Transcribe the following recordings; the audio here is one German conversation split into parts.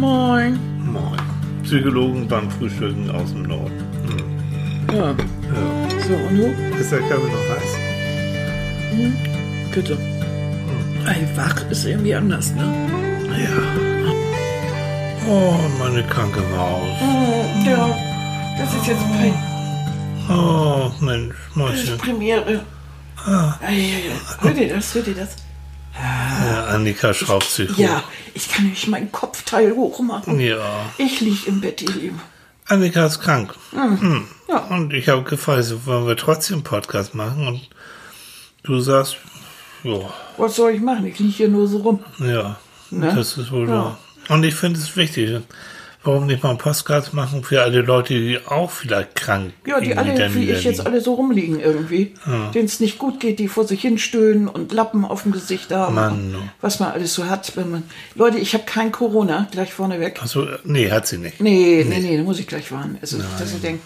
Moin. Moin. Psychologen beim Frühstücken aus dem Norden. Hm. Ja. Ja. So, und du? Ist der Körper noch heiß? Bitte. Ey, wach ist irgendwie anders, ne? Ja. Oh, meine kranke Maus. Oh, ja. Das ist jetzt Pre Oh, Mensch, Mäuschen. Premiere. Ah. Ei. Hört ihr das? Hört ihr das? Ja, Annika schraubt sich. Ja, ich kann nämlich meinen Kopfteil hoch machen. Ja. Ich lieg im Bett, ihr Lieben. Annika ist krank. Hm. Ja. Und ich habe gefragt, so, wollen wir trotzdem einen Podcast machen? Und du sagst, ja, Was soll ich machen? Ich lieg hier nur so rum. ja, Ne? das ist wohl Ja. wahr. Und ich finde es wichtig. Warum nicht mal einen Podcast machen für alle Leute, die auch vielleicht krank Ja, die alle, wie ich jetzt alle so rumliegen irgendwie. Denen es nicht gut geht, die vor sich hinstöhnen und Lappen auf dem Gesicht haben. Mann. Was man alles so hat, wenn man. Leute, ich habe kein Corona, gleich vorneweg. Achso, nee, hat sie nicht. Nee, nee, nee, da muss ich gleich warnen. Also, dass ich denke,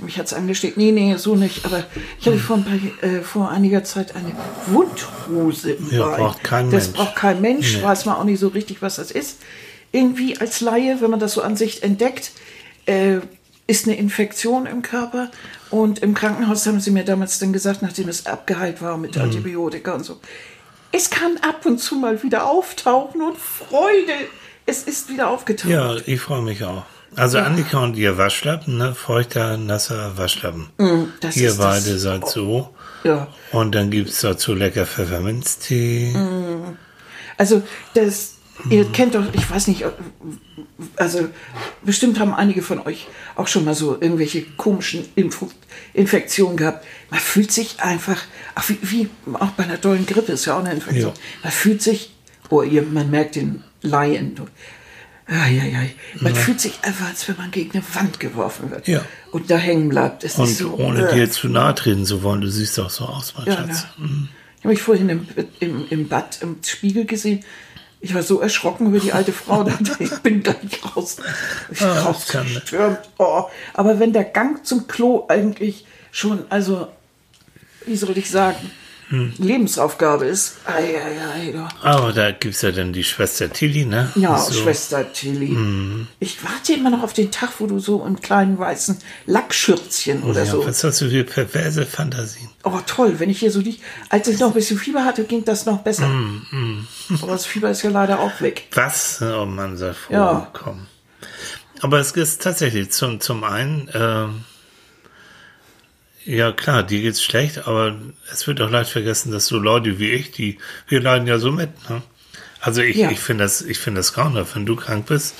mich hat's angesteckt. Nee, nee, so nicht. Aber ich hatte vor, ein paar, äh, vor einiger Zeit eine Wundhose im Ja, braucht kein das Mensch. braucht kein Mensch. Nee. Weiß man auch nicht so richtig, was das ist. Irgendwie als Laie, wenn man das so an sich entdeckt, äh, ist eine Infektion im Körper. Und im Krankenhaus haben sie mir damals dann gesagt, nachdem es abgeheilt war mit Mhm. Antibiotika und so, es kann ab und zu mal wieder auftauchen und Freude, es ist wieder aufgetaucht. Ja, ich freue mich auch. Also Annika und ihr Waschlappen, ne? Feuchter, nasser Waschlappen. Mm, ihr ist das- beide seid so. Ja. Und dann gibt's dazu lecker Pfefferminztee. Also das, ihr kennt doch, ich weiß nicht, also bestimmt haben einige von euch auch schon mal so irgendwelche komischen Info Infektionen gehabt. Man fühlt sich einfach, ach, wie, wie auch bei einer dollen Grippe ist ja auch eine Infektion. Ja. Man fühlt sich, oh, ihr, man merkt den Laien. Ai, ai, ai. Man fühlt sich einfach, als wenn man gegen eine Wand geworfen wird. Ja. Und da hängen bleibt. Es Und so, ohne äh. dir zu nahe treten zu wollen, du siehst auch so aus, mein Ja, Schatz. ne? Ich habe mich vorhin im, im, im Bad im Spiegel gesehen. Ich war so erschrocken über die alte Frau, dachte, ich bin gleich raus. Ich Ah, rausgestürmt. Oh. Aber wenn der Gang zum Klo eigentlich schon, also, wie soll ich sagen, Hm. Lebensaufgabe ist. Ei, ei, ei, doch. Aber da gibt's ja dann die Schwester Tilly, ne? Ja, So. Schwester Tilly. Ich warte immer noch auf den Tag, wo du so in kleinen weißen Lackschürzchen oder Ja, so. was hast du für perverse Fantasien? Oh, toll, wenn ich hier so die. Als ich noch ein bisschen Fieber hatte, ging das noch besser. Mm, Aber das Fieber ist ja leider auch weg. Was? Oh man sei froh, Ja. komm. Aber es ist tatsächlich zum, zum einen, ähm, ja klar, dir geht's schlecht, aber es wird auch leicht vergessen, dass so Leute wie ich, die, wir leiden ja so mit, ne? Also ich, Ja. ich finde das, ich finde das grauenhaft, wenn du krank bist,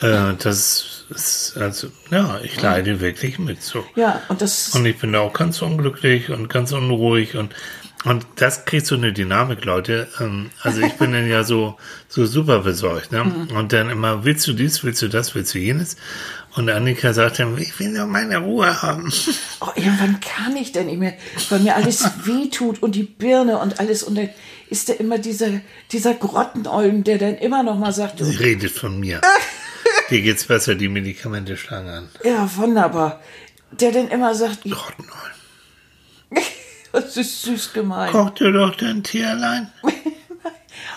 äh, das ist, also, ja, ich leide wirklich mit, so. Ja, und das. Und ich bin da auch ganz unglücklich und ganz unruhig und und das kriegt so eine Dynamik, Leute. Ähm, Also ich bin dann ja so so super besorgt, ne? Und dann immer willst du dies, willst du das, willst du jenes? Und Annika sagt dann, ich will nur meine Ruhe haben. Oh, irgendwann kann ich denn nicht mehr, weil mir alles wehtut und die Birne und alles. Und dann ist da immer dieser, dieser Grottenolm, der dann immer noch mal sagt, Sie redet von mir. Dir geht's besser, die Medikamente schlagen an. ja, wunderbar. Der dann immer sagt, Grottenolm. das ist süß gemein. Koch dir doch dein Tee allein.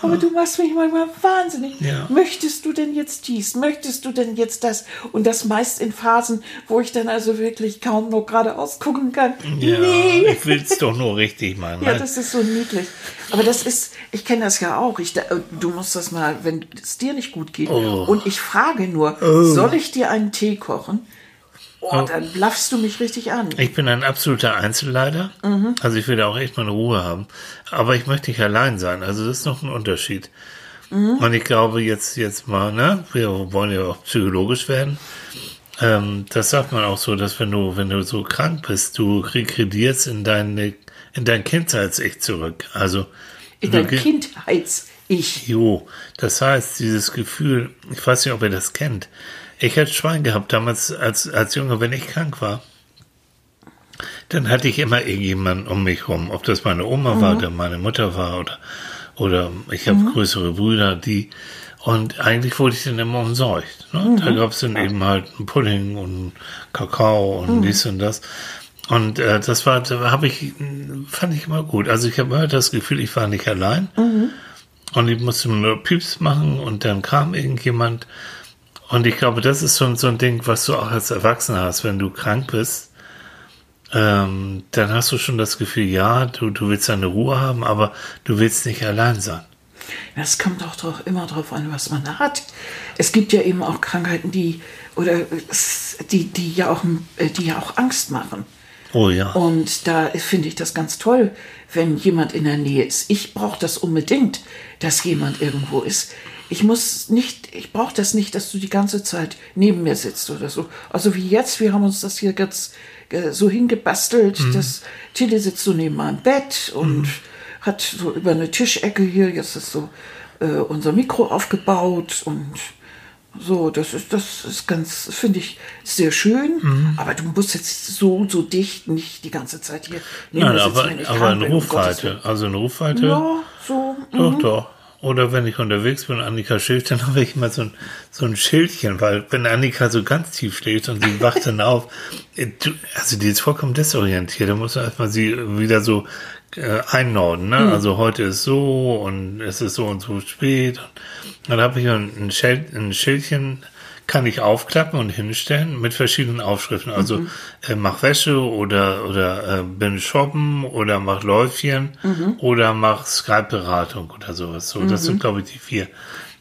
Aber du machst mich manchmal wahnsinnig. Ja. Möchtest du denn jetzt dies? Möchtest du denn jetzt das? Und das meist in Phasen, wo ich dann also wirklich kaum noch geradeaus gucken kann. Ja, Nee. ich will's doch nur richtig machen. Ja, ne? das ist so niedlich. Aber das ist, ich kenne das ja auch. Ich, du musst das mal, wenn es dir nicht gut geht. Oh. Und ich frage nur, soll ich dir einen Tee kochen? Oh, dann blaffst du mich richtig an. Ich bin ein absoluter Einzelleider. Also ich will da auch echt meine Ruhe haben. Aber ich möchte nicht allein sein. Also das ist noch ein Unterschied. Und ich glaube jetzt, jetzt mal, ne, wir wollen ja auch psychologisch werden. Ähm, das sagt man auch so, dass wenn du, wenn du so krank bist, du regredierst in deine, in dein Kindheits-Ich zurück. Also, In dein Kindheits-Ich. Jo, das heißt, dieses Gefühl, ich weiß nicht, ob ihr das kennt. Ich hatte Schwein gehabt damals als, als Junge, wenn ich krank war. Dann hatte ich immer irgendjemanden um mich rum, ob das meine Oma war oder meine Mutter war oder, oder ich habe größere Brüder, die, und eigentlich wurde ich dann immer umsorgt. Ne? Da gab es dann eben halt einen Pudding und Kakao und dies und das. Und äh, das war, da habe ich, fand ich immer gut. Also ich habe immer das Gefühl, ich war nicht allein. Und ich musste nur Pieps machen und dann kam irgendjemand Und ich glaube, das ist schon so ein Ding, was du auch als Erwachsener hast, wenn du krank bist. Ähm, dann hast du schon das Gefühl, ja, du, du willst deine Ruhe haben, aber du willst nicht allein sein. Das kommt auch doch immer darauf an, was man hat. Es gibt ja eben auch Krankheiten, die oder die, die ja auch, die ja auch Angst machen. Oh ja. Und da finde ich das ganz toll, wenn jemand in der Nähe ist. Ich brauche das unbedingt, dass jemand irgendwo ist. Ich muss nicht, ich brauche das nicht, dass du die ganze Zeit neben mir sitzt oder so. Also wie jetzt, wir haben uns das hier ganz äh, so hingebastelt, mhm. dass Tilly sitzt so neben meinem Bett und mhm. hat so über eine Tischecke hier, jetzt ist so äh, unser Mikro aufgebaut und so, das ist, das ist ganz, finde ich, sehr schön. Mhm. Aber du musst jetzt so, so dicht nicht die ganze Zeit hier. Nein, aber, aber in Rufweite. Also in Rufweite. Ja, so. Doch, mhm. doch. Oder wenn ich unterwegs bin, Annika schläft, dann habe ich immer so ein, so ein Schildchen, weil wenn Annika so ganz tief schläft und sie wacht dann auf, äh, also die ist vollkommen desorientiert, da muss man erstmal sie wieder so äh, einnorden. Ne? Mhm. Also heute ist so und es ist so und so spät. Und dann habe ich ein, Schild, ein Schildchen, kann ich aufklappen und hinstellen mit verschiedenen Aufschriften. Also mhm. äh, mach Wäsche oder oder äh, bin shoppen oder mach Läufchen mhm. oder mach Skype-Beratung oder sowas. So, das sind mhm. glaube ich die vier.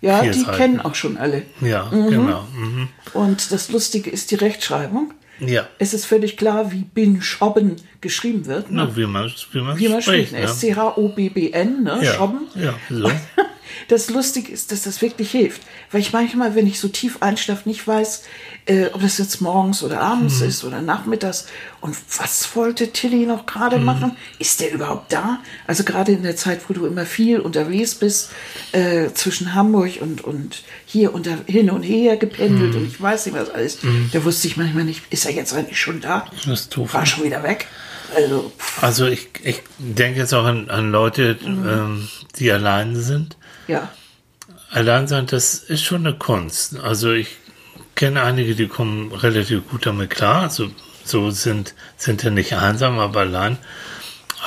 Ja, vier die Seiten. kennen auch schon alle. Ja, mhm. genau. Mhm. Und das Lustige ist die Rechtschreibung. Ja. Es ist völlig klar, wie bin Schobben geschrieben wird. Ne? Na, wie man, wie man, wie man spricht. Ne? S-C-H-O-B-B-N, ne? Ja. Schobben. Ja, so. das Lustige ist, dass das wirklich hilft. Weil ich manchmal, wenn ich so tief einschlafe, nicht weiß, äh, ob das jetzt morgens oder abends mhm. ist oder nachmittags. Und was wollte Tilly noch gerade mhm. machen? Ist der überhaupt da? Also gerade in der Zeit, wo du immer viel unterwegs bist, äh, zwischen Hamburg und, und hier und da, hin und her gependelt mhm. und ich weiß nicht was alles. Mhm. Da wusste ich manchmal nicht, ist er jetzt eigentlich schon da? Das ist doof. War schon wieder weg. Also, also ich, ich denke jetzt auch an, an Leute, mhm. ähm, die alleine sind ja. Alleinsein, das ist schon eine Kunst. Also ich kenne einige, die kommen relativ gut damit klar. Also so sind, sind ja nicht einsam, aber allein.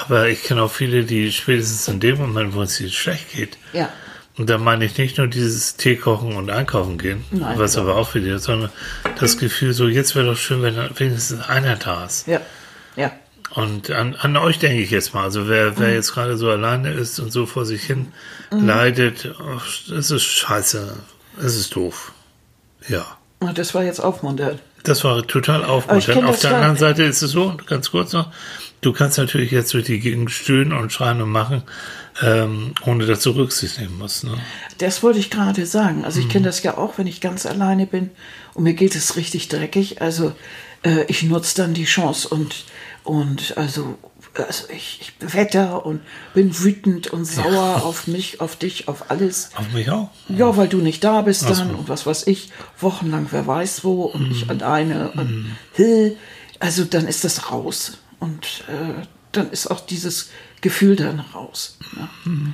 Aber ich kenne auch viele, die spätestens in dem Moment, wo es ihnen schlecht geht. Ja. Und da meine ich nicht nur dieses Tee kochen und einkaufen gehen, Nein, was aber auch wieder, sondern das Gefühl so, jetzt wäre doch schön, wenn wenigstens einer da ist. Ja. Ja. Und an, an euch denke ich jetzt mal. Also wer, wer mhm. jetzt gerade so alleine ist und so vor sich hin mhm. leidet, es ist scheiße. Es ist doof. Ja. Das war jetzt aufmunternd. Das war total aufmunternd. Auf der anderen Seite ist es so, ganz kurz noch, du kannst natürlich jetzt durch die Gegend stöhnen und schreien und machen, ähm, ohne dass du Rücksicht nehmen musst. Ne? Das wollte ich gerade sagen. Also ich mhm. kenne das ja auch, wenn ich ganz alleine bin und mir geht es richtig dreckig. Also äh, ich nutze dann die Chance und und also, also ich, ich wetter und bin wütend und sauer ja. auf mich, auf dich, auf alles. Auf mich auch? Ja, weil du nicht da bist dann so. und was weiß ich, wochenlang wer weiß wo und mm. ich alleine und mm. Also dann ist das raus. Und äh, dann ist auch dieses Gefühl dann raus. Ja. Mm.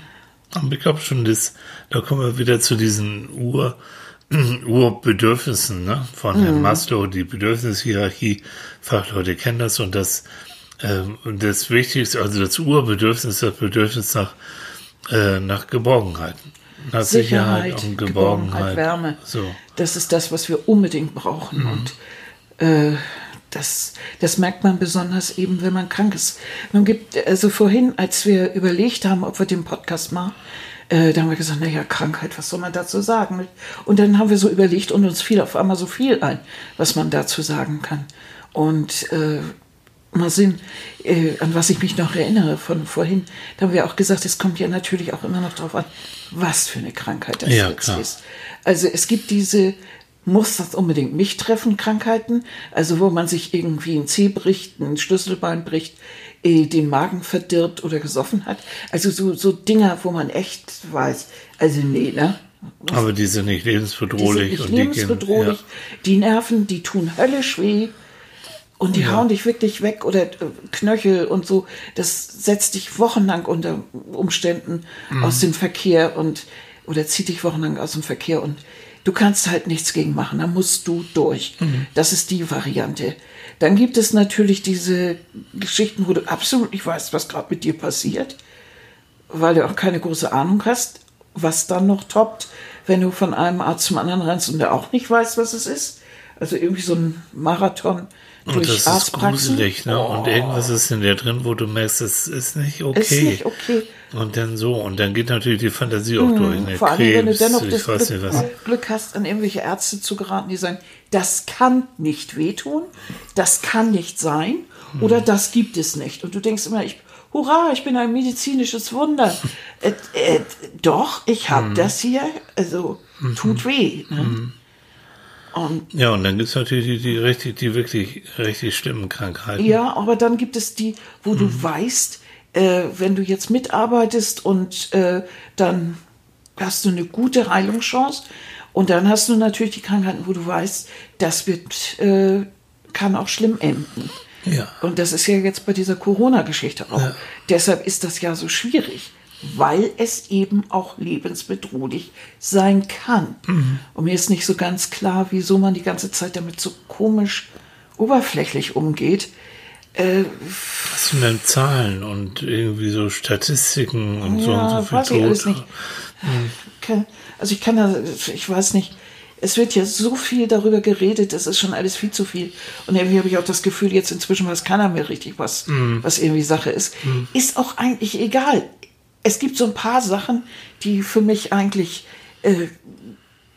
Aber ich glaube schon, das, da kommen wir wieder zu diesen Ur- Urbedürfnissen ne? von Herrn mhm. Maslow, die Bedürfnishierarchie, Fachleute kennen das und das, ähm, das Wichtigste, also das Urbedürfnis, das Bedürfnis nach, äh, nach Geborgenheit. Nach Sicherheit, Sicherheit und Geborgenheit, Geborgenheit, Wärme. So. Das ist das, was wir unbedingt brauchen. Mhm. Und äh, das, das merkt man besonders eben, wenn man krank ist. Man gibt, also vorhin, als wir überlegt haben, ob wir den Podcast machen, äh, da haben wir gesagt, naja, Krankheit, was soll man dazu sagen? Und dann haben wir so überlegt und uns fiel auf einmal so viel ein, was man dazu sagen kann. Und äh, mal sehen, äh, an was ich mich noch erinnere von vorhin, da haben wir auch gesagt, es kommt ja natürlich auch immer noch darauf an, was für eine Krankheit das ja, jetzt klar. ist. Also es gibt diese muss das unbedingt mich treffen, Krankheiten, also wo man sich irgendwie ein Zeh bricht, ein Schlüsselbein bricht, äh, den Magen verdirbt oder gesoffen hat. Also so, so Dinger, wo man echt weiß, also nee, ne? Aber die sind nicht lebensbedrohlich. Die sind nicht lebensbedrohlich. Die, gehen, ja. die Nerven, die tun höllisch weh. Und die ja. hauen dich wirklich weg oder äh, Knöchel und so. Das setzt dich wochenlang unter Umständen mhm. aus dem Verkehr und oder zieht dich wochenlang aus dem Verkehr und du kannst halt nichts gegen machen. Da musst du durch. Mhm. Das ist die Variante. Dann gibt es natürlich diese Geschichten, wo du absolut nicht weißt, was gerade mit dir passiert, weil du auch keine große Ahnung hast, was dann noch toppt, wenn du von einem Arzt zum anderen rennst und der auch nicht weiß, was es ist. Also irgendwie so ein Marathon Und das ist gruselig, ne? Und irgendwas ist in dir drin, wo du merkst, es ist nicht okay. Ist nicht okay. Und dann so, und dann geht natürlich die Fantasie auch durch. Ne? Hm, Vor allem, wenn du dennoch das weiß nicht. Glück, Glück hast, an irgendwelche Ärzte zu geraten, die sagen, das kann nicht wehtun, das kann nicht sein Hm. oder das gibt es nicht. Und du denkst immer, ich, hurra, ich bin ein medizinisches Wunder. äh, äh, doch, ich Hm. habe das hier, also tut weh. Ne? Und Ja, und dann gibt's natürlich die, die richtig, die wirklich richtig schlimmen Krankheiten. Ja, aber dann gibt es die, wo du weißt, äh, wenn du jetzt mitarbeitest und äh, dann hast du eine gute Heilungschance und dann hast du natürlich die Krankheiten, wo du weißt, das wird, äh, kann auch schlimm enden. Ja. Und das ist ja jetzt bei dieser Corona-Geschichte auch. Deshalb ist das ja so schwierig, weil es eben auch lebensbedrohlich sein kann. Und mir ist nicht so ganz klar, wieso man die ganze Zeit damit so komisch oberflächlich umgeht. Äh, Was sind denn Zahlen und irgendwie so Statistiken und so und ja, so viel weiß ich alles nicht. Kann- Also ich kann da, ich weiß nicht. Es wird ja so viel darüber geredet, das ist schon alles viel zu viel. Und irgendwie habe ich auch das Gefühl, jetzt inzwischen weiß keiner mehr richtig, was, was irgendwie Sache ist. Ist auch eigentlich egal. Es gibt so ein paar Sachen, die für mich eigentlich, äh,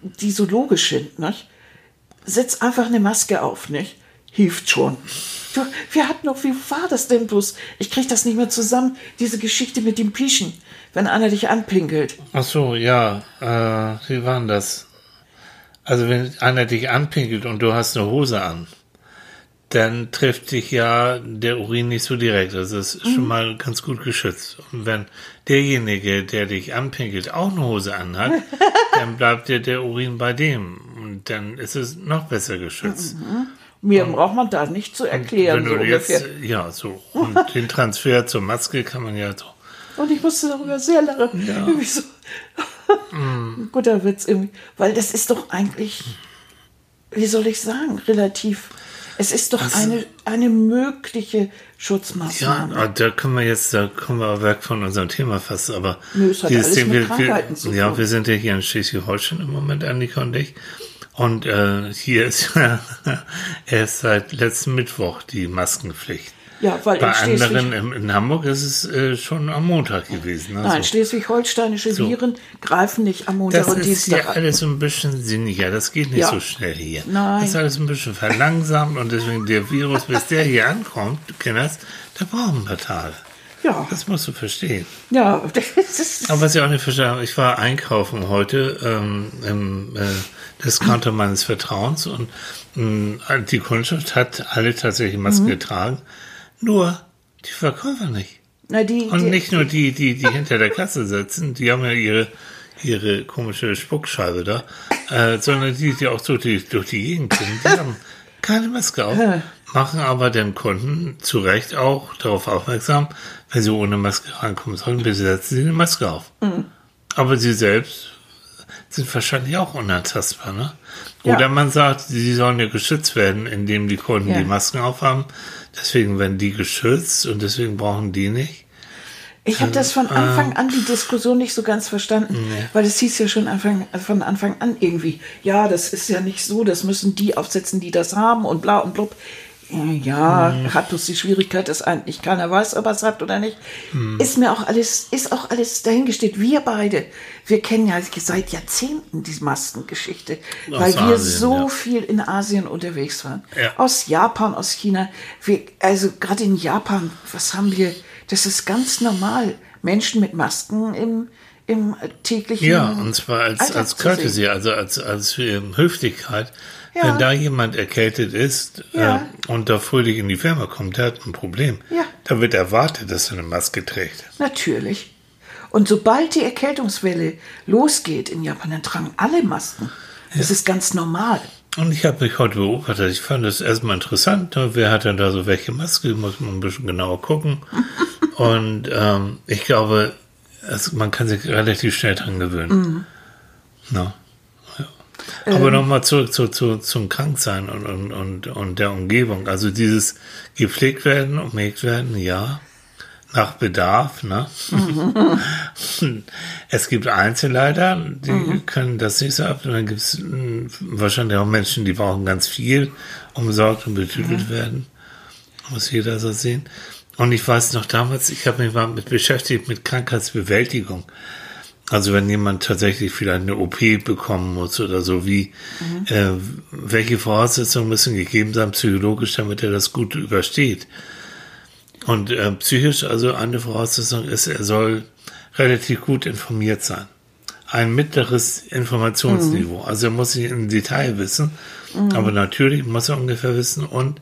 die so logisch sind, nicht? Setz einfach eine Maske auf, nicht? Hilft schon. Du, wir hatten noch, wie war das denn bloß? Ich krieg das nicht mehr zusammen, diese Geschichte mit dem Pischen, wenn einer dich anpinkelt. Ach so, ja. Äh, wie war denn das? Also wenn einer dich anpinkelt und du hast eine Hose an, dann trifft dich ja der Urin nicht so direkt. Das ist Mhm. schon mal ganz gut geschützt. Und wenn derjenige, der dich anpinkelt, auch eine Hose anhat, dann bleibt dir der Urin bei dem. Und dann ist es noch besser geschützt. Mir braucht man da nicht zu erklären, so jetzt, ja, so. Und den Transfer zur Maske kann man ja so. Und ich musste darüber sehr lachen. Irgendwie so. Mm. Guter Witz irgendwie. Weil das ist doch eigentlich, wie soll ich sagen, relativ. Es ist doch eine, eine mögliche Ja, Schutzmaßnahme. ah, da können wir jetzt, da kommen wir weg von unserem Thema fast, aber Nö, es hat alles mit Krankheiten zu ja, wir sind ja hier in Schleswig-Holstein im Moment, Annika und ich. Und äh, hier ist ja erst seit letzten Mittwoch die Maskenpflicht. Ja, weil Bei in anderen, in, in Hamburg ist es äh, schon am Montag gewesen. Also. nein, schleswig-holsteinische Viren greifen nicht am Montag Das und ist Dienstag hier an. alles ein bisschen sinniger. Das geht nicht Ja. so schnell hier. Nein. Das ist alles ein bisschen verlangsamt und deswegen der Virus, bis der hier ankommt, du kennst, da brauchen ein paar Tage. Ja, Das musst du verstehen. ja, das ist, Aber was ich auch nicht verstehe, habe, ich war einkaufen heute ähm, im äh, Discounter meines Vertrauens und mh, die Kundschaft hat alle tatsächlich Masken getragen, nur die Verkäufer nicht. na, die, Und die, nicht nur die, die, die hinter der Kasse sitzen, die haben ja ihre, ihre komische Spuckscheibe da, äh, sondern die, die auch durch die, durch die Gegend gucken, die haben keine Maske auf, machen aber den Kunden zu Recht auch darauf aufmerksam, wenn sie ohne Maske reinkommen sollen, bitte setzen sie eine Maske auf. Aber sie selbst sind wahrscheinlich auch unantastbar, ne? Ja. Oder man sagt, sie sollen ja geschützt werden, indem die Kunden Ja. die Masken aufhaben. Deswegen werden die geschützt und deswegen brauchen die nicht. Ich habe das von äh, Anfang an die Diskussion nicht so ganz verstanden, weil es hieß ja schon Anfang, von Anfang an irgendwie, ja, das ist ja nicht so, das müssen die aufsetzen, die das haben und bla und blub. Ja, Mhm. hat bloß die Schwierigkeit, dass eigentlich keiner weiß, ob er es hat oder nicht. Mhm. Ist mir auch alles, ist auch alles dahingestellt. Wir beide, wir kennen ja seit Jahrzehnten die Maskengeschichte, Aus weil wir Asien, so ja. viel in Asien unterwegs waren. Ja. Aus Japan, aus China. Wir, also gerade in Japan, was haben wir? Das ist ganz normal. Menschen mit Masken im, im täglichen Ja, und zwar als, Alltag als. Courtesy, also als, als Höflichkeit. Ja. Wenn da jemand erkältet ist Ja. äh, und da fröhlich in die Firma kommt, der hat ein Problem. Ja. Da wird erwartet, dass er eine Maske trägt. Natürlich. Und sobald die Erkältungswelle losgeht in Japan, dann tragen alle Masken. Das ist ganz normal. Und ich habe mich heute beobachtet. Ich fand das erstmal interessant. ne? Wer hat denn da so welche Maske? Muss man ein bisschen genauer gucken. und ähm, ich glaube, es, man kann sich relativ schnell dran gewöhnen. Na, ja. Aber nochmal zurück zu, zu, zum Kranksein und, und, und, und der Umgebung. Also dieses gepflegt werden, umhegt werden, ja. nach Bedarf. Ne? Mhm. es gibt Einzelleiter, die mhm. können das nicht so ab. Und dann gibt es hm, wahrscheinlich auch Menschen, die brauchen ganz viel, umsorgt und betütelt mhm. werden. Muss jeder so sehen. Und ich weiß noch damals, ich habe mich mal mit beschäftigt mit Krankheitsbewältigung. Also wenn jemand tatsächlich vielleicht eine OP bekommen muss oder so, wie mhm. äh, welche Voraussetzungen müssen gegeben sein psychologisch, damit er das gut übersteht. Und äh, psychisch, also eine Voraussetzung ist, er soll relativ gut informiert sein. Ein mittleres Informationsniveau. Mhm. Also er muss nicht im Detail wissen, mhm. aber natürlich muss er ungefähr wissen und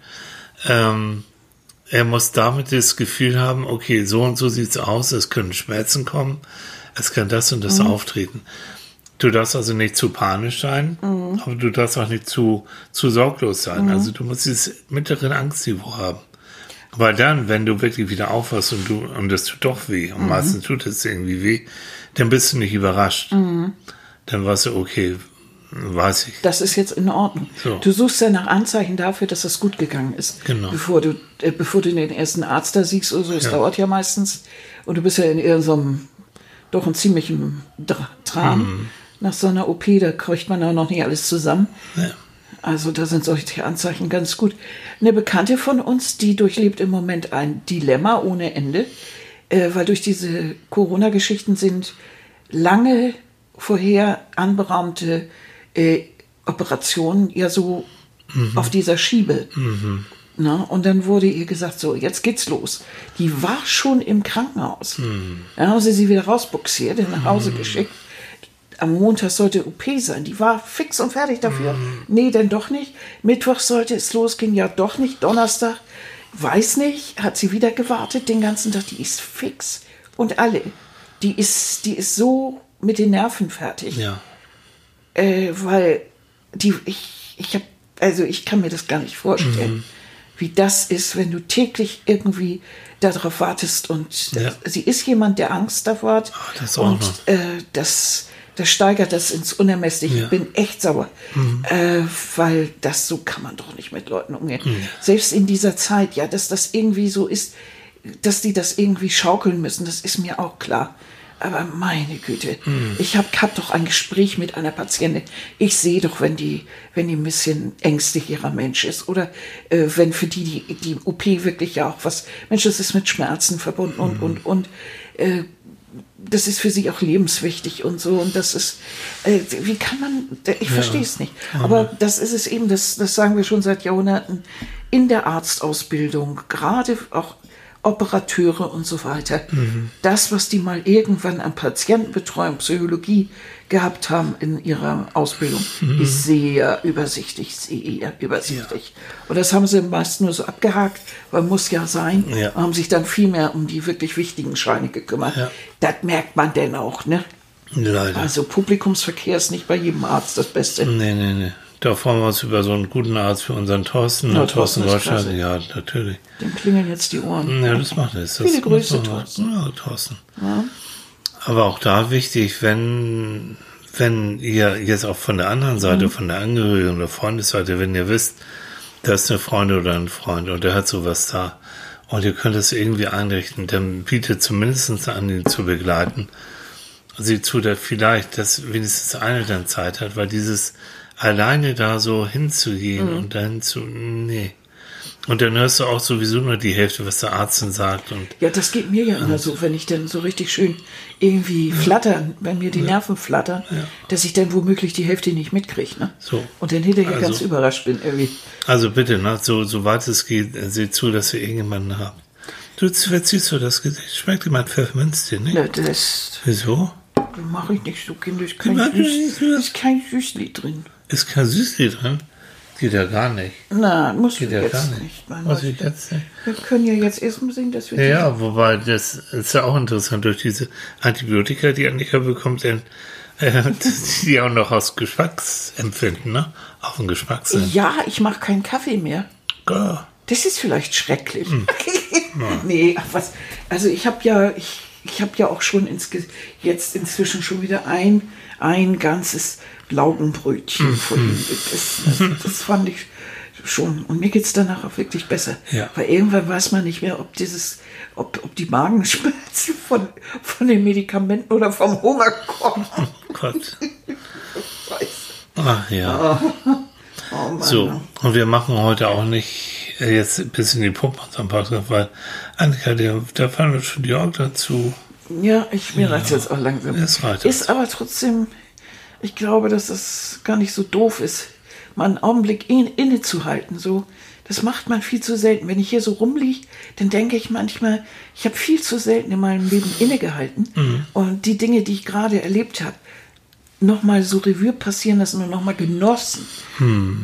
ähm, er muss damit das Gefühl haben, okay, so und so sieht's aus, es können Schmerzen kommen, es kann das und das mhm. auftreten. Du darfst also nicht zu panisch sein, mhm. aber du darfst auch nicht zu, zu sorglos sein. Mhm. Also du musst dieses mittlere Angstniveau haben. Weil dann, wenn du wirklich wieder aufwachst und du, und es tut doch weh, und mhm. meistens tut es irgendwie weh, dann bist du nicht überrascht. Mhm. Dann weißt du, okay, weiß ich. Das ist jetzt in Ordnung. So. Du suchst ja nach Anzeichen dafür, dass das gut gegangen ist. Genau. Bevor du, äh, bevor du den ersten Arzt da siehst oder so, es ja. dauert ja meistens. Und du bist ja in irgendeinem, doch ein ziemlichen Tram. Mhm. Nach so einer OP, da kriegt man ja noch nicht alles zusammen. Ja. Also da sind solche Anzeichen ganz gut. Eine Bekannte von uns, die durchlebt im Moment ein Dilemma ohne Ende, äh, weil durch diese Corona-Geschichten sind lange vorher anberaumte äh, Operationen ja so mhm. auf dieser Schiebe. Mhm. Na, und dann wurde ihr gesagt, so, jetzt geht's los. Die war schon im Krankenhaus. Mhm. Dann haben sie sie wieder rausbuxiert, nach Hause geschickt am Montag sollte OP sein. Die war fix und fertig dafür. Mhm. Nee, denn doch nicht. Mittwoch sollte es losgehen. Ja, doch nicht. Donnerstag, weiß nicht. Hat sie wieder gewartet den ganzen Tag. Die ist fix. Und alle. Die ist, die ist so mit den Nerven fertig. Ja. Äh, weil die, ich, ich habe, also ich kann mir das gar nicht vorstellen, mhm. wie das ist, wenn du täglich irgendwie darauf wartest und ja. sie ist jemand, der Angst davor hat. Oh, das auch und. Äh, das das steigert das ins Unermessliche. Ja. Ich bin echt sauer, mhm. äh, weil das so kann man doch nicht mit Leuten umgehen. Mhm. Selbst in dieser Zeit, ja, dass das irgendwie so ist, dass die das irgendwie schaukeln müssen, das ist mir auch klar. Aber meine Güte, mhm. ich habe hab doch ein Gespräch mit einer Patientin. Ich sehe doch, wenn die, wenn die ein bisschen ängstlicherer Mensch ist oder äh, wenn für die, die die OP wirklich ja auch was, Mensch, das ist mit Schmerzen verbunden und, und, und. Äh, das ist für sie auch lebenswichtig und so. Und das ist, äh, wie kann man, ich ja. verstehe es nicht. Aber das ist es eben, das, das sagen wir schon seit Jahrhunderten, in der Arztausbildung, gerade auch Operateure und so weiter. Mhm. Das, was die mal irgendwann an Patientenbetreuung, Psychologie gehabt haben in ihrer Ausbildung, mhm. ist sehr übersichtlich, sehr übersichtlich. Ja. Und das haben sie meist nur so abgehakt, weil muss ja sein, ja. haben sich dann viel mehr um die wirklich wichtigen Scheine gekümmert. Ja. Das merkt man denn auch, ne? Leider. Also Publikumsverkehr ist nicht bei jedem Arzt das Beste. Nee, nee, nee. Da freuen wir uns über so einen guten Arzt für unseren Thorsten. Ja, Thorsten Deutschland, ja, natürlich. Dem klingeln jetzt die Ohren. Ja, das macht es. Viele Grüße, Thorsten. Ja, Thorsten. Ja. Aber auch da wichtig, wenn, wenn ihr jetzt auch von der anderen Seite, mhm. von der Angehörigen oder Freundesseite, wenn ihr wisst, da ist eine Freundin oder ein Freund und der hat sowas da und ihr könnt es irgendwie einrichten, dann bietet zumindest an, ihn zu begleiten. Sie zu, dass vielleicht, dass wenigstens eine dann Zeit hat, weil dieses alleine da so hinzugehen mhm. und dann zu, nee. Und dann hörst du auch sowieso nur die Hälfte, was der Arzt dann sagt. Und, ja, das geht mir ja immer so, wenn ich dann so richtig schön irgendwie flattern, wenn mir die. Nerven flattern, ja. dass ich dann womöglich die Hälfte nicht mitkriege. Ne? So. Und dann hinterher also, ganz überrascht bin irgendwie. Also bitte, ne, so, so weit es geht, seht zu, dass ihr irgendjemanden habt. Du verziehst so das Gesicht. Schmeckt jemand Pfefferminztee, nicht? Ja, das. Wieso? Mache ich nicht so kindisch. Kein Süß, ist kein Süßli drin. Ist kein Süßli drin? Geht ja gar nicht. Na, muss Geht ja gar nicht. nicht muss ich jetzt nicht. Wir können ja jetzt erstmal sehen, dass wir. Ja, ja, wobei das ist ja auch interessant durch diese Antibiotika, die Annika bekommt, denn, äh, die auch noch aus Geschmacksempfinden, ne? Auch ein Geschmackssinn. Ja, ich mache keinen Kaffee mehr. Ja. Das ist vielleicht schrecklich. Hm. Nee, ach was. Also ich habe ja, ich, ich habe ja auch schon ins, jetzt inzwischen schon wieder ein, ein ganzes Laugenbrötchen mhm. vorhin gegessen. Das, das, fand ich, schon. Und mir geht's danach auch wirklich besser. Ja. Weil irgendwann weiß man nicht mehr, ob dieses, ob, ob die Magenschmerzen von, von den Medikamenten oder vom Hunger kommen. Gott. Weiß. Ach ja. Oh Mann. So, und wir machen heute auch nicht äh, jetzt ein bisschen die Puppe am Podcast, weil Annika, der, da fallen uns schon die Augen dazu. Ja, ich, mir reizt jetzt auch langsam. Es reicht Ist aber trotzdem, ich glaube, dass es gar nicht so doof ist, mal einen Augenblick in, innezuhalten. So, das macht man viel zu selten. Wenn ich hier so rumliege, dann denke ich manchmal, ich habe viel zu selten in meinem Leben innegehalten und die Dinge, die ich gerade erlebt habe, nochmal so Revue passieren lassen und nochmal genossen.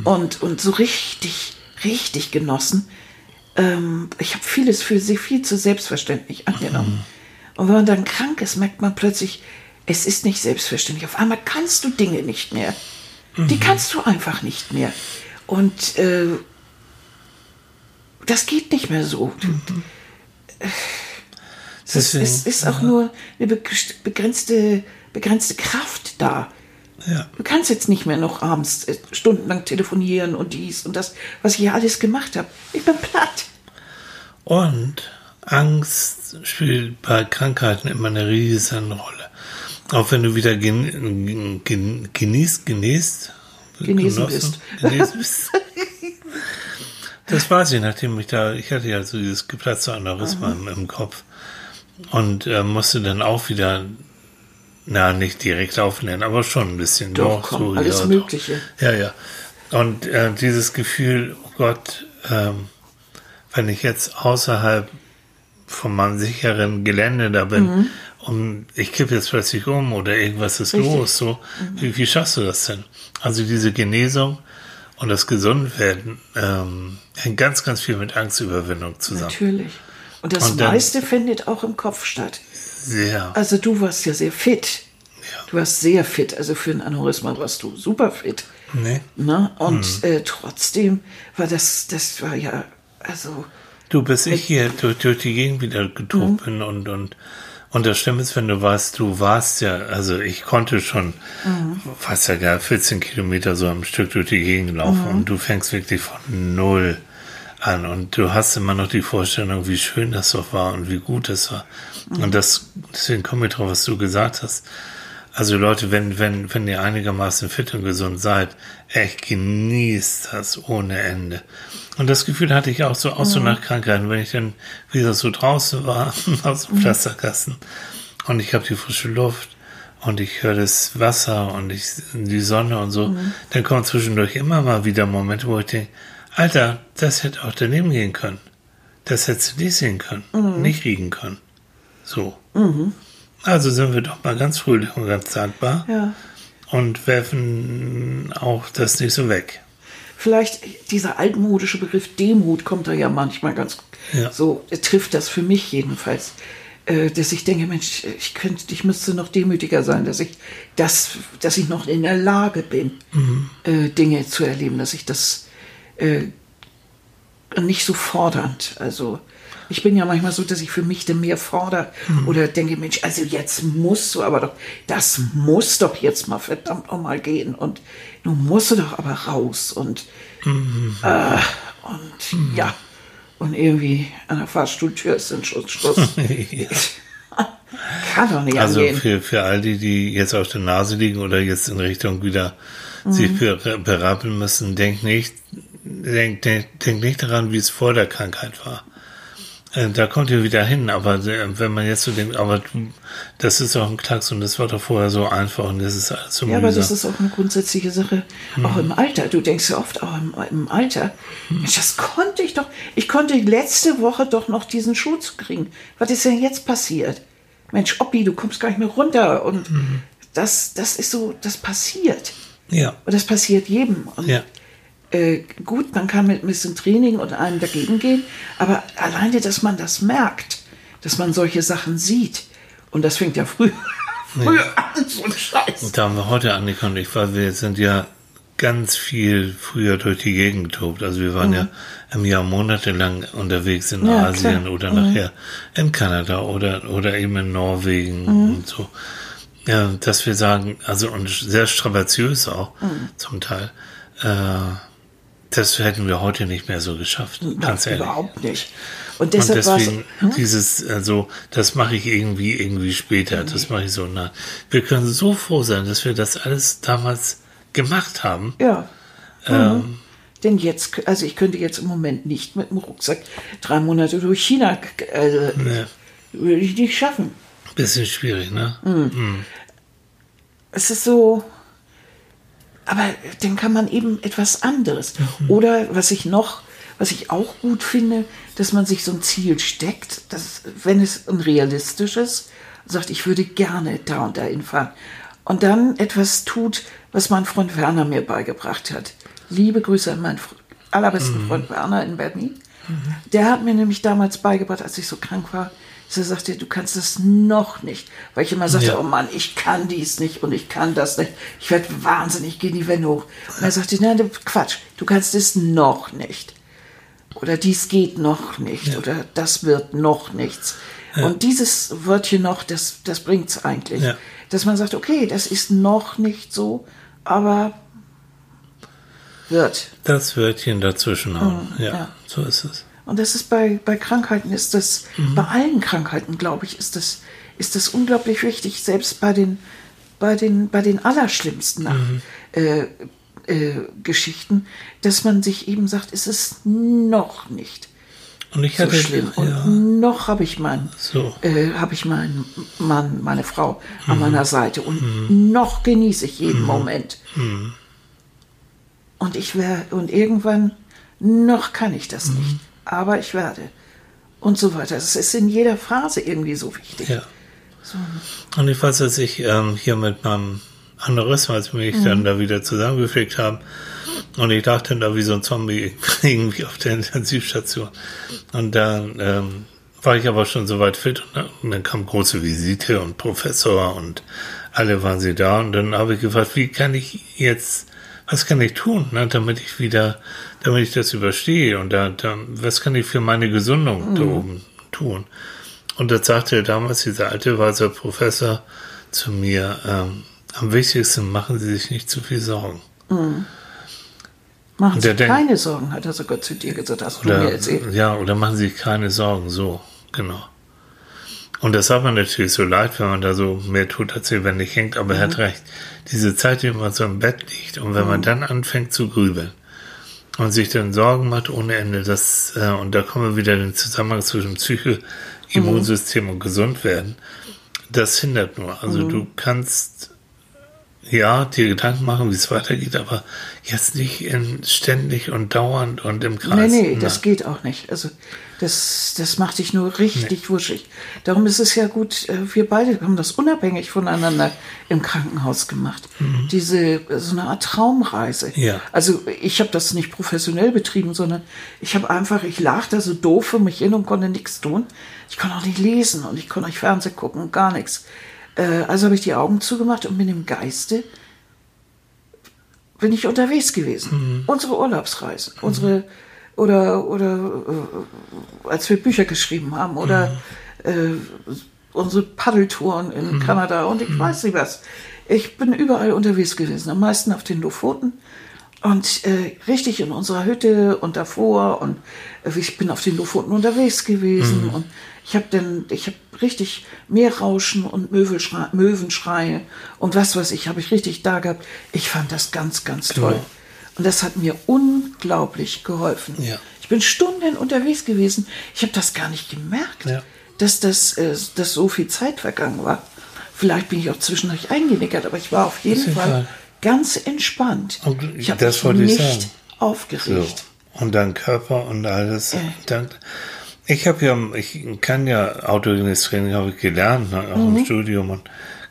Und, und so richtig, richtig genossen. Ähm, ich habe vieles für sie viel zu selbstverständlich angenommen. Und wenn man dann krank ist, merkt man plötzlich, es ist nicht selbstverständlich. Auf einmal kannst du Dinge nicht mehr. Die kannst du einfach nicht mehr. Und äh, das geht nicht mehr so. Es Deswegen, ist, ist auch nur eine be- begrenzte, begrenzte Kraft da. ja. Du kannst jetzt nicht mehr noch abends äh, stundenlang telefonieren und dies und das, was ich hier alles gemacht habe. Ich bin platt. Und Angst spielt bei Krankheiten immer eine riesen Rolle. Auch wenn du wieder gen, gen, genießt, genießt, Genesen genossen, genesen bist. Das weiß ich, nachdem ich da, ich hatte ja so dieses geplatzte Aneurysma im, im Kopf und äh, musste dann auch wieder, na, nicht direkt aufnehmen, aber schon ein bisschen. Doch, komm, alles ja, doch. Mögliche. Ja, ja. Und äh, dieses Gefühl, oh Gott, ähm, wenn ich jetzt außerhalb von meinem sicheren Gelände da bin und ich kippe jetzt plötzlich um oder irgendwas ist Mhm. Richtig. Mhm. los, so, wie, wie schaffst du das denn? Also diese Genesung und das Gesundwerden ähm, hängt ganz, ganz viel mit Angstüberwindung zusammen. Natürlich. Und das Und dann- meiste findet auch im Kopf statt. Sehr. Also du warst ja sehr fit. Ja. Du warst sehr fit. Also für ein Aneurysma warst du super fit. Nee. Ne? Und Hm. äh, trotzdem war das, das war ja, also Du, bis ich hier durch, durch die Gegend wieder getobt bin und, und, und das Schlimme ist, wenn du warst, du warst ja, also ich konnte schon, fast ja gar 14 Kilometer so am Stück durch die Gegend laufen und du fängst wirklich von null an und du hast immer noch die Vorstellung, wie schön das doch war und wie gut es war. Und das, deswegen komme ich drauf, was du gesagt hast. Also Leute, wenn, wenn, wenn ihr einigermaßen fit und gesund seid, echt genießt das ohne Ende. Und das Gefühl hatte ich auch so, auch so nach Krankheiten, wenn ich dann wieder so draußen war, aus dem Pflasterkasten und ich habe die frische Luft und ich höre das Wasser und ich die Sonne und so, dann kommen zwischendurch immer mal wieder Momente, wo ich denke, Alter, das hätte auch daneben gehen können. Das hättest du nicht sehen können, nicht riechen können. So. Also sind wir doch mal ganz fröhlich und ganz dankbar ja. und werfen auch das nicht so weg. Vielleicht dieser altmodische Begriff Demut kommt da ja manchmal ganz Ja. so, äh, trifft das für mich jedenfalls. Äh, dass ich denke, Mensch, ich könnte, ich müsste noch demütiger sein, dass ich das, dass ich noch in der Lage bin, äh, Dinge zu erleben, dass ich das äh, nicht so fordernd. Also ich bin ja manchmal so, dass ich für mich dann mehr fordere oder denke, Mensch, also jetzt musst du aber doch, das muss doch jetzt mal verdammt noch mal gehen und du musst doch aber raus und äh, und ja und irgendwie an der Fahrstuhltür ist ein Schuss, Schluss. Kann doch nicht Also angehen. für, für all die, die jetzt auf der Nase liegen oder jetzt in Richtung wieder sich ber- berappeln müssen, denkt nicht, denkt, denkt, denkt nicht daran, wie es vor der Krankheit war. Äh, Da kommt ihr wieder hin, aber äh, wenn man jetzt so denkt, aber das ist doch ein Klacks und das war doch vorher so einfach und das ist alles so Ja, aber das ist auch eine grundsätzliche Sache, auch im Alter. Du denkst ja oft auch im, im Alter, Mensch, das konnte ich doch. Ich konnte letzte Woche doch noch diesen Schuh zu kriegen. Was ist denn jetzt passiert? Mensch, Oppi, du kommst gar nicht mehr runter. Und das, das ist so, das passiert. Ja, Und das passiert jedem. Und ja. Äh, gut, man kann mit ein bisschen Training und allem dagegen gehen, aber alleine, dass man das merkt, dass man solche Sachen sieht, und das fängt ja früh, früh an, so ein Scheiß. Und da haben wir heute ich, weil wir sind ja ganz viel früher durch die Gegend getobt. Also wir waren ja im Jahr monatelang unterwegs in Mhm. Ja, Asien klar. oder nachher in Kanada oder, oder eben in Norwegen Mhm. und so. Ja, dass wir sagen, also und sehr strapaziös auch Mhm. zum Teil, äh, das hätten wir heute nicht mehr so geschafft, ganz ehrlich. überhaupt nicht. Und Und deshalb es. deswegen dieses, also, das mache ich irgendwie, irgendwie später, das mache ich so nah. Wir können so froh sein, dass wir das alles damals gemacht haben. Ja. Ähm, Mhm. Denn jetzt, also ich könnte jetzt im Moment nicht mit dem Rucksack drei Monate durch China, also, ne, würde ich nicht schaffen. bisschen schwierig, ne? Es ist so, aber dann kann man eben etwas anderes. Oder was ich noch, was ich auch gut finde, dass man sich so ein Ziel steckt, dass, wenn es ein realistisches, sagt, ich würde gerne da und dahin fahren. Und dann etwas tut, was mein Freund Werner mir beigebracht hat. Liebe Grüße an meinen allerbesten Freund Werner in Berlin. Der hat mir nämlich damals beigebracht, als ich so krank war, er sagte, du kannst das noch nicht. Weil ich immer sagte, Ja. oh Mann, ich kann dies nicht und ich kann das nicht. Ich werde wahnsinnig, gehe die Wände hoch. Und er sagte, nein, Quatsch, du kannst es noch nicht. Oder dies geht noch nicht. Oder das wird noch nichts. Und dieses Wörtchen noch, das, das bringt es eigentlich. Ja. Dass man sagt, okay, das ist noch nicht so, aber wird. Das Wörtchen dazwischen haben. ja, ja. so ist es. Und das ist bei, bei Krankheiten, ist das, bei allen Krankheiten, glaube ich, ist das, ist das unglaublich wichtig, selbst bei den, bei den, bei den allerschlimmsten Nach äh, äh, Geschichten, dass man sich eben sagt, es ist noch nicht Und ich so hatte, schlimm. Und ja, noch habe ich meinen, So. äh, habe ich meinen Mann, meine Frau an meiner Seite und noch genieße ich jeden Moment. Und ich werde und irgendwann noch kann ich das nicht, aber ich werde und so weiter. Das ist in jeder Phase irgendwie so wichtig. ja. Und ich weiß, dass ich ähm, hier mit meinem Aneurysma, als wir mich dann da wieder zusammengefügt haben, und ich dachte da wie so ein Zombie irgendwie auf der Intensivstation. Und dann ähm, war ich aber schon soweit fit und dann, und dann kam große Visite und Professor und alle waren sie da und dann habe ich gefragt, wie kann ich jetzt, was kann ich tun, ne, damit ich wieder, damit ich das überstehe und da, da, was kann ich für meine Gesundung da oben tun? Und das sagte damals dieser alte weiße Professor zu mir, ähm, am wichtigsten machen Sie sich nicht zu viel Sorgen. Machen Der Sie keine Sorgen, hat er sogar zu dir gesagt, hast du mir erzählt. ja, oder machen Sie sich keine Sorgen, so, genau. Und das hat man natürlich so leid, wenn man da so mehr tut, als wenn nicht hängt, aber er hat recht. Diese Zeit, die man so im Bett liegt und wenn man dann anfängt zu grübeln und sich dann Sorgen macht ohne Ende, das, äh, und da kommen wir wieder in den Zusammenhang zwischen Psyche, Immunsystem und gesund werden, das hindert nur. Also du kannst ja, dir Gedanken machen, wie es weitergeht, aber jetzt nicht in, ständig und dauernd und im Nee, Kreis. nee, Na. das geht auch nicht. Also das, das macht dich nur richtig wuschig. Darum ist es ja gut, äh, wir beide haben das unabhängig voneinander im Krankenhaus gemacht. Diese, so eine Art Traumreise. Mhm. Ja. Also ich habe das nicht professionell betrieben, sondern ich habe einfach, ich lag da so doof für mich hin und konnte nichts tun. Ich konnte auch nicht lesen und ich konnte nicht Fernsehen gucken und gar nichts. Äh, Also habe ich die Augen zugemacht und bin im Geiste bin ich unterwegs gewesen. Unsere Urlaubsreise, unsere oder oder äh, als wir Bücher geschrieben haben oder äh, unsere Paddeltouren in Kanada und ich weiß nicht was. Ich bin überall unterwegs gewesen, am meisten auf den Lofoten. Und äh, richtig in unserer Hütte und davor und äh, ich bin auf den Lofoten unterwegs gewesen und ich habe dann, ich habe richtig Meerrauschen und Möwenschrei, Möwenschreie und was weiß ich, habe ich richtig da gehabt. Ich fand das ganz, ganz toll. Genau. Und das hat mir unglaublich geholfen. Ja. Ich bin Stunden unterwegs gewesen. Ich habe das gar nicht gemerkt, Ja. dass, das, äh, dass so viel Zeit vergangen war. Vielleicht bin ich auch zwischendurch eingenickert, aber ich war auf jeden Fall Fall. ganz entspannt. Und Ich habe das mich nicht sagen. aufgeregt. So. Und dein Körper und alles. Dann, ich habe ja, ich kann ja autogenes Training habe ich gelernt, ne, auch Mhm. im Studium und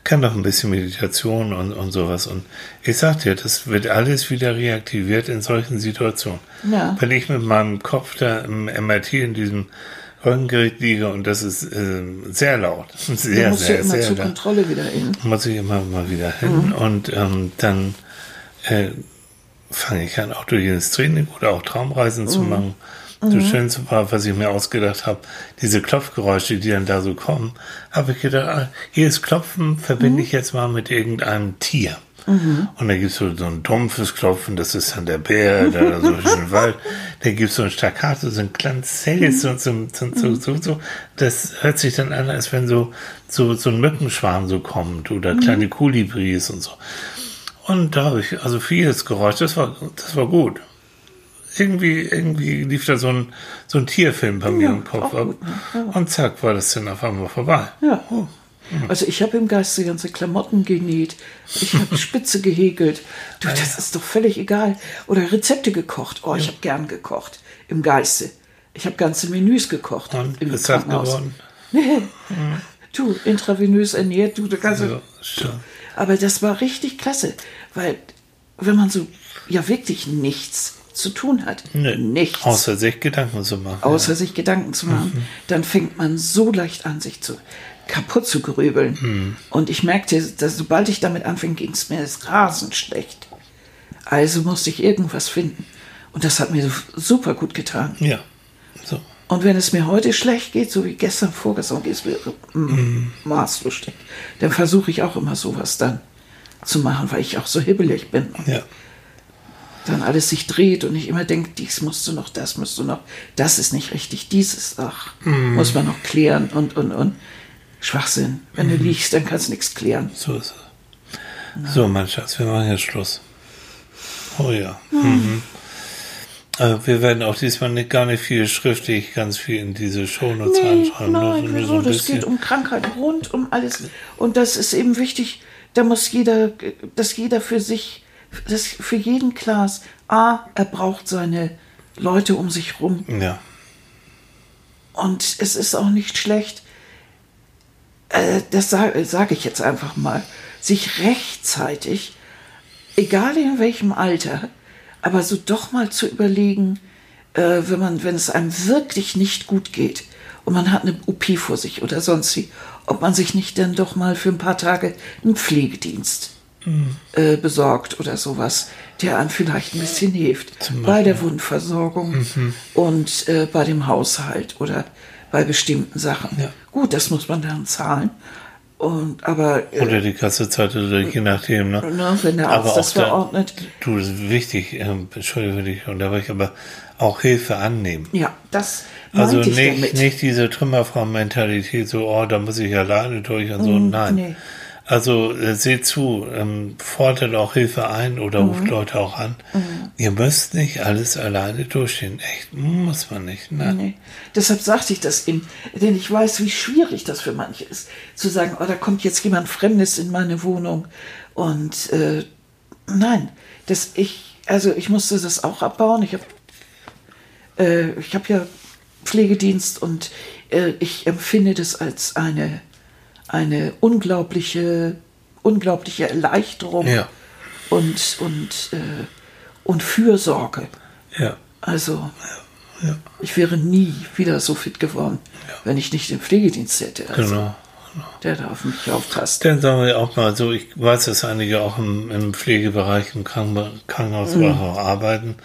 kann auch ein bisschen Meditation und, und sowas. Und ich sag dir, das wird alles wieder reaktiviert in solchen Situationen. Ja. Wenn ich mit meinem Kopf da im MRT in diesem Röntgengerät liege und das ist ähm, sehr laut, Du sehr, musst sehr, immer sehr zur laut Kontrolle wieder hin. muss ich immer mal wieder hin und ähm, dann äh, fange ich an, autogenes Training oder auch Traumreisen zu machen. Das Schönste war, was ich mir ausgedacht habe, diese Klopfgeräusche, die dann da so kommen, habe ich gedacht, ah, jedes Klopfen verbinde ich jetzt mal mit irgendeinem Tier. Und da gibt es so, so ein dumpfes Klopfen, das ist dann der Bär, der so im Wald. Da gibt es so ein Staccato, so ein kleines Zelt, so, so, so, so, so, so. Das hört sich dann an, als wenn so, so, so ein Mückenschwarm so kommt oder kleine Kolibris und so. Und da habe ich also vieles Geräusch, das war, das war gut. Irgendwie, irgendwie lief da so ein, so ein Tierfilm bei mir Ja, im Kopf ab. gut, ne? Ja. Und zack, war das dann auf einmal vorbei. Ja. Oh. Also ich habe im Geiste ganze Klamotten genäht. Ich habe Spitze gehäkelt. Du, das ist doch völlig egal. Oder Rezepte gekocht. Oh, ich habe gern gekocht. Im Geiste. Ich habe ganze Menüs gekocht Und im ist das Krankenhaus. geworden? Du, intravenös ernährt, du, du kannst schon. Aber das war richtig klasse, weil wenn man so ja wirklich nichts zu tun hat, Nö. nichts, Außer sich Gedanken zu machen. außer sich Gedanken zu machen, Mhm. dann fängt man so leicht an, sich zu kaputt zu grübeln. Mhm. Und ich merkte, dass sobald ich damit anfing, ging es mir rasend schlecht. Also musste ich irgendwas finden. Und das hat mir super gut getan. Ja. So. Und wenn es mir heute schlecht geht, so wie gestern, vorgestern, geht es mir mm, maßlos schlecht, dann versuche ich auch immer sowas dann zu machen, weil ich auch so hibbelig bin. Ja. Dann alles sich dreht und ich immer denke, dies musst du noch, das musst du noch, das ist nicht richtig, dieses, ach, muss man noch klären und, und, und. Schwachsinn. Wenn du liegst, dann kannst du nichts klären. So ist es. So, mein Schatz, wir machen jetzt Schluss. Oh ja. Mhm. Äh, wir werden auch diesmal nicht, gar nicht viel schriftlich, ganz viel in diese Shownotes Nee, reinschreiben. nur- nein, nur so wieso? ein Das geht um Krankheit rund um alles. Und das ist eben wichtig, da muss jeder, dass jeder für sich, dass für jeden klar ist, A, er braucht seine Leute um sich rum. Ja. Und es ist auch nicht schlecht, äh, das sage sag ich jetzt einfach mal, sich rechtzeitig, egal in welchem Alter, aber so doch mal zu überlegen, äh, wenn, man, wenn es einem wirklich nicht gut geht und man hat eine OP vor sich oder sonst wie, ob man sich nicht dann doch mal für ein paar Tage einen Pflegedienst äh, besorgt oder sowas, der einem vielleicht ein bisschen hilft. Bei der Wundversorgung und äh, bei dem Haushalt oder bei bestimmten Sachen. Ja. Gut, das muss man dann zahlen. Und, aber äh, Oder die ganze Zeit, oder je nachdem. Ne? ne, wenn der Arzt Aber das auch da- verordnet, Du, das ist wichtig, ähm, entschuldige dich, und da war ich aber auch Hilfe annehmen. ja, das Also ich nicht, nicht diese Trümmerfrau-Mentalität, so, oh, da muss ich alleine durch und so. Nein. Mm, nee. Also äh, seht zu, ähm, fordert auch Hilfe ein oder Mhm. ruft Leute auch an. Ihr müsst nicht alles alleine durchstehen. Echt, muss man nicht. Nein. Nee. Deshalb sagte ich das ihm, denn ich weiß, wie schwierig das für manche ist, zu sagen, oh, da kommt jetzt jemand Fremdes in meine Wohnung. Und äh, nein, das ich, also ich musste das auch abbauen. Ich habe äh, ich habe ja Pflegedienst und äh, ich empfinde das als eine, eine unglaubliche, unglaubliche Erleichterung Ja. und, und, äh, und Fürsorge. Ja. Also, Ja. ich wäre nie wieder so fit geworden, wenn ich nicht den Pflegedienst hätte. Also, Genau. Der da auf mich aufpasst. Dann sagen wir auch mal so, ich weiß, dass einige auch im, im Pflegebereich, im Kranken Krankenhausbereich auch arbeiten.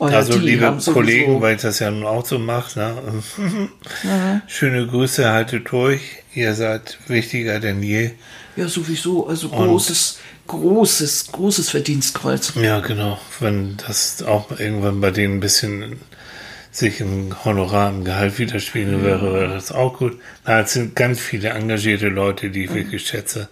Ja, also liebe Kollegen, weil ich das ja nun auch so mache, ne? schöne Grüße, haltet durch. Ihr seid wichtiger denn je. Ja, sowieso. Also großes, großes, großes Verdienstkreuz. Ja, genau. Wenn das auch irgendwann bei denen ein bisschen sich im Honorar, im Gehalt widerspiegeln wäre, wäre das auch gut. Na, es sind ganz viele engagierte Leute, die ich wirklich schätze.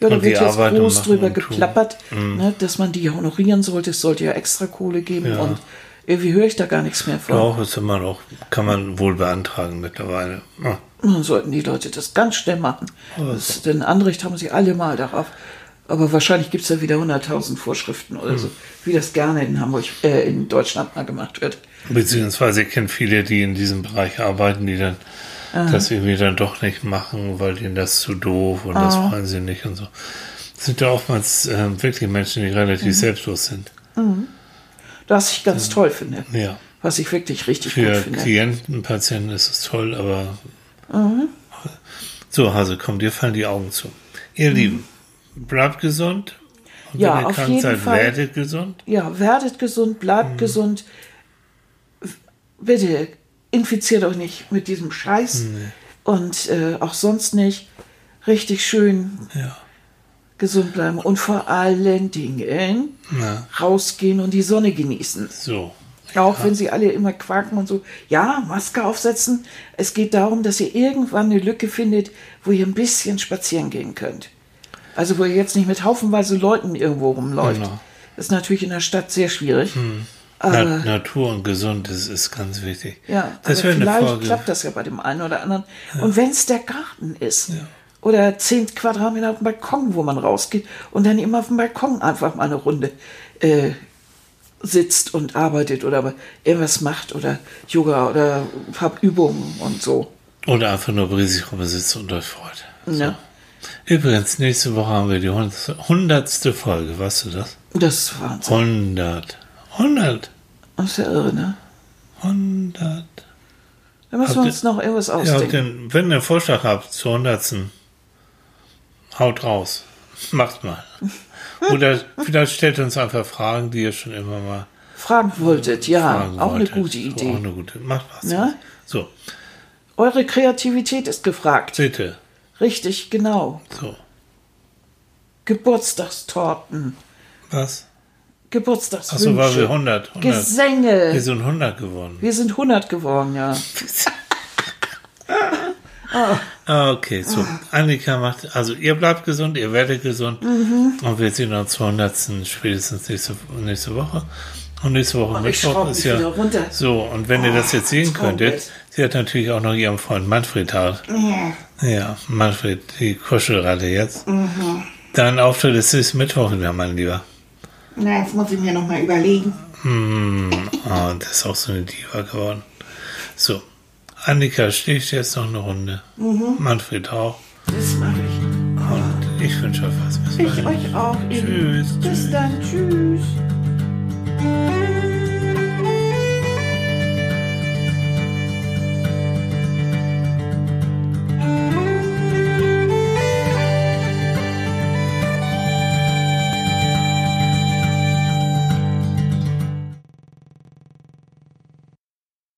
Ja, da wird jetzt arbeiten, groß drüber tun. Mhm. geplappert, ne, dass man die honorieren sollte. Es sollte ja extra Kohle geben. Ja. Und irgendwie höre ich da gar nichts mehr von. Auch ist immer noch, kann man wohl beantragen mittlerweile. Ah, Dann sollten die Leute das ganz schnell machen. Das, denn Anrecht haben sie alle mal darauf. Aber wahrscheinlich gibt es da wieder 100.000 Vorschriften oder Hm. so, wie das gerne in Hamburg, äh, in Deutschland mal gemacht wird. Beziehungsweise ich kenne viele, die in diesem Bereich arbeiten, die dann das irgendwie dann doch nicht machen, weil denen das zu doof und das wollen sie nicht und so. Das sind ja oftmals äh, wirklich Menschen, die relativ selbstlos sind. Was ich ganz toll finde. Ja. Was ich wirklich richtig gut Für finde. Klienten, Patienten ist es toll, aber so, Hase, komm, dir fallen die Augen zu. Ihr Lieben, bleibt gesund. Und Ja, wenn ihr auf krank jeden seid, Fall. werdet gesund. Ja, werdet gesund, bleibt Mhm. gesund. Bitte infiziert euch nicht mit diesem Scheiß und äh, auch sonst nicht. Richtig schön Ja. Gesund bleiben und vor allen Dingen Na, rausgehen und die Sonne genießen. so. Auch wenn sie alle immer quaken und so. Ja, Maske aufsetzen. Es geht darum, dass ihr irgendwann eine Lücke findet, wo ihr ein bisschen spazieren gehen könnt. Also wo ihr jetzt nicht mit haufenweise Leuten irgendwo rumläuft. Genau. Das ist natürlich in der Stadt sehr schwierig. Na, Natur und gesund ist, ist ganz wichtig. Ja, das aber wäre eine vielleicht Folge. klappt das ja bei dem einen oder anderen. Und wenn es der Garten ist oder 10 Quadratmeter auf dem Balkon, wo man rausgeht und dann immer auf dem Balkon einfach mal eine Runde äh, sitzt und arbeitet oder irgendwas macht oder Yoga oder hab Übungen und so. Oder einfach nur brisig rumsitzt und euch freut. Ja. Übrigens, nächste Woche haben wir die hundertste Folge, weißt du das? Das ist Wahnsinn. 100. 100. Das ist ja irre, ne? 100. Da müssen wir Habt uns noch irgendwas Ja, ausdenken. denn, wenn ihr einen Vorschlag habt zur 100. Haut raus. Macht mal. Oder vielleicht stellt uns einfach Fragen, die ihr schon immer mal Fragen wolltet, ja, fragen auch eine wolltet. gute So, Idee. auch eine gute. Macht was. Ja? So, Eure Kreativität ist gefragt. bitte. Richtig, genau. So. Geburtstagstorten, Was? Geburtstagswünsche, Achso, weil wir 100. 100. Wir Gesänge. sind 100 geworden. Wir sind 100 geworden, ja. Ah, okay, so. Annika macht, also ihr bleibt gesund, ihr werdet gesund. Mhm. Und wir sehen uns zur 100. spätestens nächste, nächste Woche. Und nächste Woche Oh, Mittwoch ist ja. So, und wenn ihr das jetzt sehen Traumbild. könntet, sie hat natürlich auch noch ihren Freund Manfred da. Ja, Manfred, die Kuschelratte jetzt. Mhm. Dein Auftritt ist Mittwoch wieder, mein Lieber. Na, jetzt muss ich mir noch mal überlegen. Hm, oh, das ist auch so eine Diva geworden. So, Annika schläft jetzt noch eine Runde. Mhm. Manfred auch. Das mache ich. Und ich wünsche euch was. Bis Ich bald. euch auch. Tschüss. Bis tschüss. dann. Tschüss.